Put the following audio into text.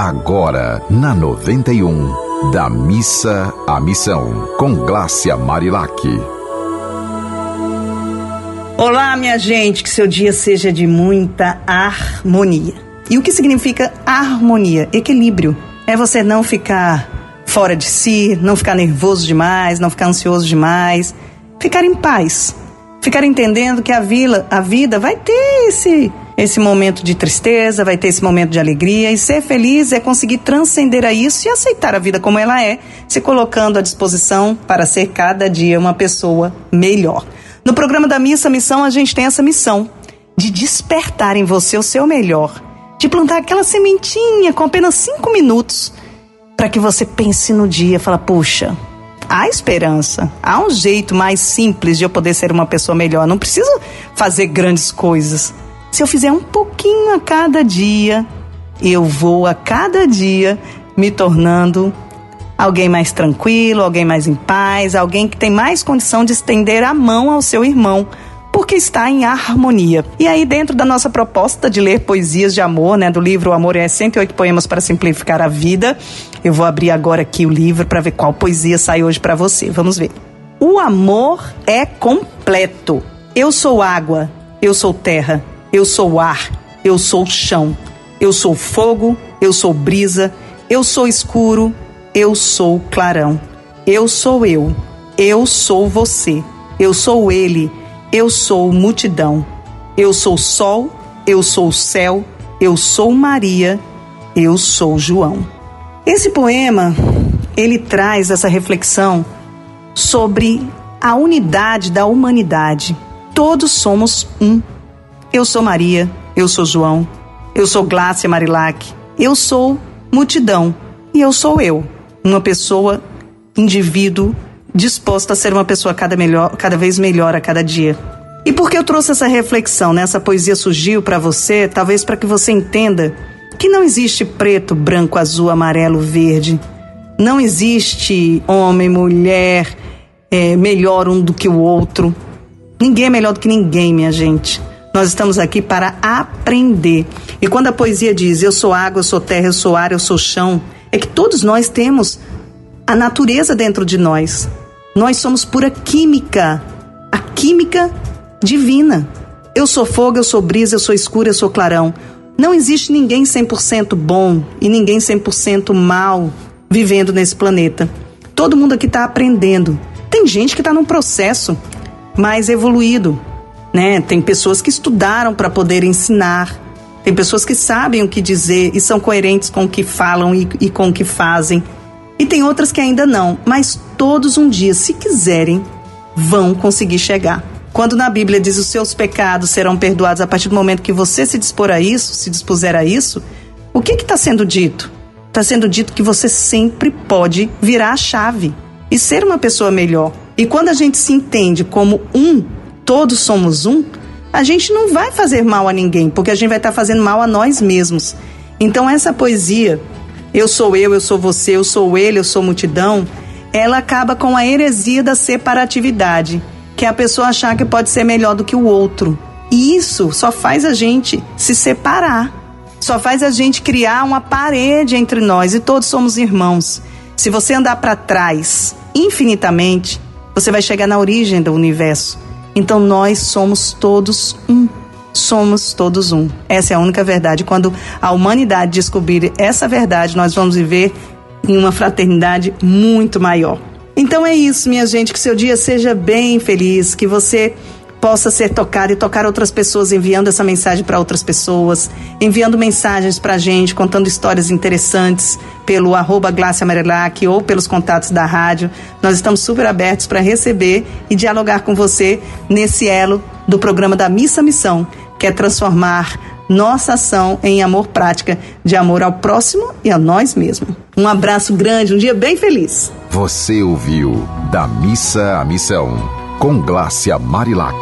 Agora, na 91, da missa à missão, com Glácia Marilac. Olá, minha gente, que seu dia seja de muita harmonia. E o que significa harmonia? Equilíbrio. É você não ficar fora de si, não ficar nervoso demais, não ficar ansioso demais, ficar em paz. Ficar entendendo que a, vila, a vida vai ter esse esse momento de tristeza, vai ter esse momento de alegria e ser feliz é conseguir transcender a isso e aceitar a vida como ela é, se colocando à disposição para ser cada dia uma pessoa melhor. No programa da Missa Missão, a gente tem essa missão de despertar em você o seu melhor, de plantar aquela sementinha com apenas cinco minutos para que você pense no dia, fala, puxa, há esperança, há um jeito mais simples de eu poder ser uma pessoa melhor. Não preciso fazer grandes coisas. Se eu fizer um pouquinho a cada dia, eu vou a cada dia me tornando alguém mais tranquilo, alguém mais em paz, alguém que tem mais condição de estender a mão ao seu irmão, porque está em harmonia. E aí, dentro da nossa proposta de ler poesias de amor, né, do livro O Amor é 108 Poemas para Simplificar a Vida, eu vou abrir agora aqui o livro para ver qual poesia sai hoje para você. Vamos ver. O amor é completo. Eu sou água, eu sou terra, eu sou ar, eu sou chão, eu sou fogo, eu sou brisa, eu sou escuro, eu sou clarão. Eu sou eu, eu sou você, eu sou ele, eu sou multidão. Eu sou sol, eu sou céu, eu sou Maria, eu sou João. Esse poema, ele traz essa reflexão sobre a unidade da humanidade. Todos somos um. Eu sou Maria, eu sou João, eu sou Glácia Marilac, eu sou multidão e eu sou eu, uma pessoa, indivíduo, disposta a ser uma pessoa cada, melhor, cada vez melhor a cada dia. E por que eu trouxe essa reflexão, né? Essa poesia surgiu para você, talvez para que você entenda que não existe preto, branco, azul, amarelo, verde. Não existe homem, mulher, é, melhor um do que o outro. Ninguém é melhor do que ninguém, minha gente. Nós estamos aqui para aprender. E quando a poesia diz eu sou água, eu sou terra, eu sou ar, eu sou chão, é que todos nós temos a natureza dentro de nós. Nós somos pura química, a química divina. Eu sou fogo, eu sou brisa, eu sou escuro, eu sou clarão. Não existe ninguém 100% bom e ninguém 100% mal vivendo nesse planeta. Todo mundo aqui está aprendendo. Tem gente que está num processo mais evoluído, né? Tem pessoas que estudaram para poder ensinar. Tem pessoas que sabem o que dizer e são coerentes com o que falam e, e com o que fazem. E tem outras que ainda não, mas todos um dia, se quiserem, vão conseguir chegar. Quando na Bíblia diz os seus pecados serão perdoados a partir do momento que você se dispor a isso, se dispuser a isso, o que está sendo dito? Está sendo dito que você sempre pode virar a chave e ser uma pessoa melhor. E quando a gente se entende como um todos somos um, a gente não vai fazer mal a ninguém, porque a gente vai estar tá fazendo mal a nós mesmos. Então essa poesia, eu sou eu, eu sou você, eu sou ele, eu sou multidão, ela acaba com a heresia da separatividade, que é a pessoa achar que pode ser melhor do que o outro. E isso só faz a gente se separar. Só faz a gente criar uma parede entre nós e todos somos irmãos. Se você andar para trás infinitamente, você vai chegar na origem do universo então nós somos todos um. Somos todos um. Essa é a única verdade. Quando a humanidade descobrir essa verdade, nós vamos viver em uma fraternidade muito maior. Então é isso, minha gente. Que seu dia seja bem feliz, que você possa ser tocado e tocar outras pessoas, enviando essa mensagem para outras pessoas, enviando mensagens para a gente, contando histórias interessantes pelo arroba Marilac ou pelos contatos da rádio. Nós estamos super abertos para receber e dialogar com você nesse elo do programa da Missa Missão, que é transformar nossa ação em amor prática, de amor ao próximo e a nós mesmos. Um abraço grande, um dia bem feliz. Você ouviu Da Missa à Missão com Glácia Marilac.